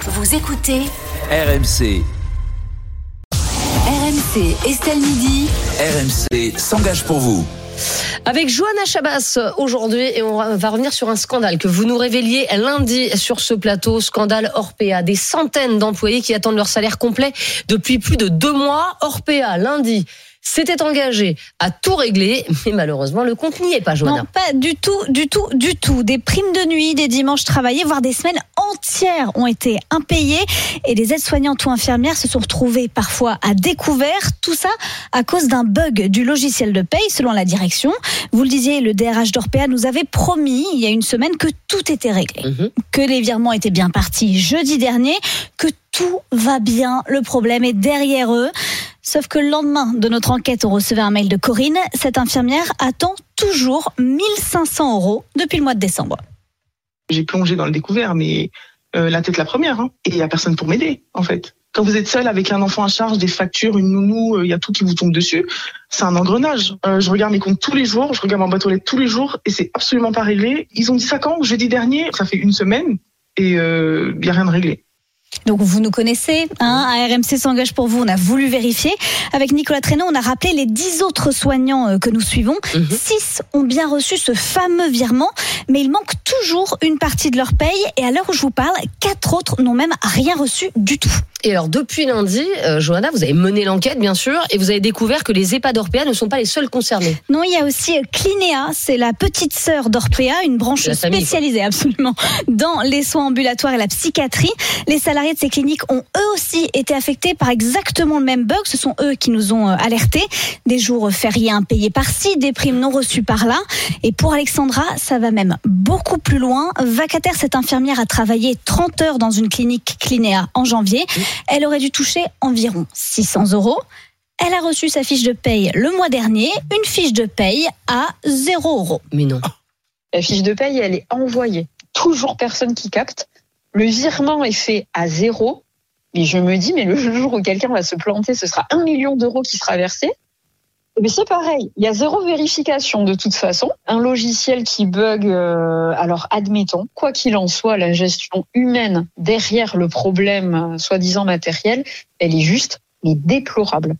Vous écoutez RMC, RMC Estelle Midi. RMC s'engage pour vous. Avec Johanna Chabas aujourd'hui et on va revenir sur un scandale que vous nous révéliez lundi sur ce plateau, scandale Orpea. Des centaines d'employés qui attendent leur salaire complet depuis plus de deux mois. Orpea, lundi, s'était engagé à tout régler, mais malheureusement le compte n'y est pas, Johanna. Non, pas du tout, du tout, du tout. Des primes de nuit, des dimanches travaillés, voire des semaines entières ont été impayées et les aides-soignantes ou infirmières se sont retrouvées parfois à découvert. Tout ça à cause d'un bug du logiciel de paye, selon la direction. Vous le disiez, le DRH d'Orpea nous avait promis il y a une semaine que tout était réglé, Mhm. que les virements étaient bien partis jeudi dernier, que tout va bien. Le problème est derrière eux. Sauf que le lendemain de notre enquête, on recevait un mail de Corinne. Cette infirmière attend toujours 1500 euros depuis le mois de décembre. J'ai plongé dans le découvert, mais euh, la tête la première. hein. Et il y a personne pour m'aider, en fait. Quand vous êtes seul avec un enfant à charge, des factures, une nounou, euh, il y a tout qui vous tombe dessus. C'est un engrenage. Euh, je regarde mes comptes tous les jours, je regarde aux lettres tous les jours, et c'est absolument pas réglé. Ils ont dit ça quand Jeudi dernier, ça fait une semaine, et il euh, y a rien de réglé. Donc vous nous connaissez, hein, à RMC s'engage pour vous, on a voulu vérifier. Avec Nicolas Traîneau, on a rappelé les 10 autres soignants euh, que nous suivons. Mhm. 6 ont bien reçu ce fameux virement, mais il manque toujours une partie de leur paye. Et à l'heure où je vous parle, 4 autres n'ont même rien reçu du tout. Et alors depuis lundi, euh, Johanna, vous avez mené l'enquête bien sûr, et vous avez découvert que les EHPAD Orpea ne sont pas les seuls concernés. Non, il y a aussi euh, Clinéa, c'est la petite sœur d'Orpea, une branche quoi. spécialisée absolument dans les soins ambulatoires et la psychiatrie. Les salariés de ces cliniques ont eux aussi été affectés par exactement le même bug. Ce sont eux qui nous ont euh, alertés. Des jours fériés impayés par-ci, des primes non reçues par-là. Et pour Alexandra, ça va même beaucoup plus loin. Vacataire, cette infirmière a travaillé 30 heures dans une clinique Clinéa en janvier. Elle aurait dû toucher environ 600 euros. Elle a reçu sa fiche de paye le mois dernier, une fiche de paye à 0 euros. Mais non. La fiche de paye, elle est envoyée. Toujours personne qui capte. Le virement est fait à zéro. Mais je me dis, mais le jour où quelqu'un va se planter, ce sera un million d'euros qui sera versé. Mais c'est pareil, il y a zéro vérification de toute façon. Un logiciel qui bug, euh, alors admettons, quoi qu'il en soit, la gestion humaine derrière le problème euh, soi-disant matériel, elle est juste mais déplorable.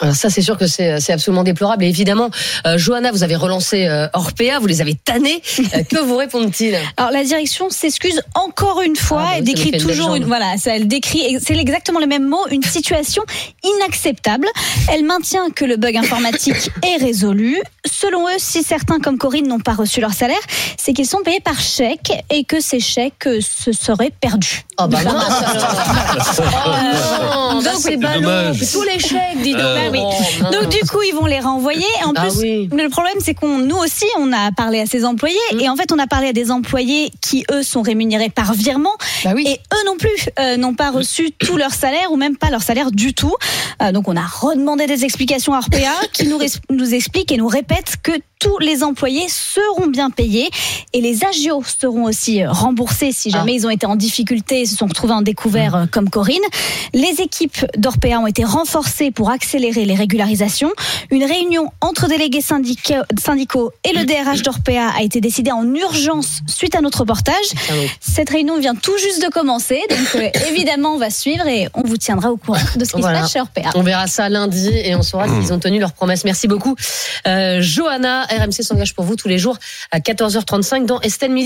Alors ça, c'est sûr que c'est c'est absolument déplorable. Et évidemment, euh, Johanna, vous avez relancé euh, Orpea, vous les avez tannés. Euh, que vous répondent-ils? Alors la direction s'excuse encore une fois, Ah, bah nous décrit une toujours jambe. une voilà, ça elle décrit c'est exactement le même mot, une situation inacceptable. Elle maintient que le bug informatique est résolu. Selon eux, si certains comme Corinne n'ont pas reçu leur salaire, c'est qu'ils sont payés par chèque et que ces chèques euh, se seraient perdus. Oh bah alors. Oh non, bah c'est ballot. Tous les chèques, dis donc. Euh, Bah oui. Oh. Donc du coup, ils vont les renvoyer. En Ah plus, oui. le problème, c'est qu'on, nous aussi, on a parlé à ces employés, Mm. et en fait, on a parlé à des employés qui eux sont rémunérés par virement, Bah oui. et eux non plus euh, n'ont pas reçu tout leur salaire ou même pas leur salaire du tout. Euh, donc, on a redemandé des explications à RPA, qui nous, nous explique et nous répète que tous les employés seront bien payés et les agios seront aussi remboursés si jamais ils ont été en difficulté se sont retrouvés en découvert euh, comme Corinne. Les équipes d'Orpea ont été renforcées pour accélérer les régularisations. Une réunion entre délégués syndica- syndicaux et le DRH d'Orpea a été décidée en urgence suite à notre reportage. Ah. Cette réunion vient tout juste de commencer, donc euh, évidemment on va suivre et on vous tiendra au courant de ce qui Voilà. se passe chez Orpea. On verra ça lundi et on saura s'ils ont tenu leurs promesses. Merci beaucoup. Euh, Johanna, RMC s'engage pour vous tous les jours à 14h35 dans Estelle Midi.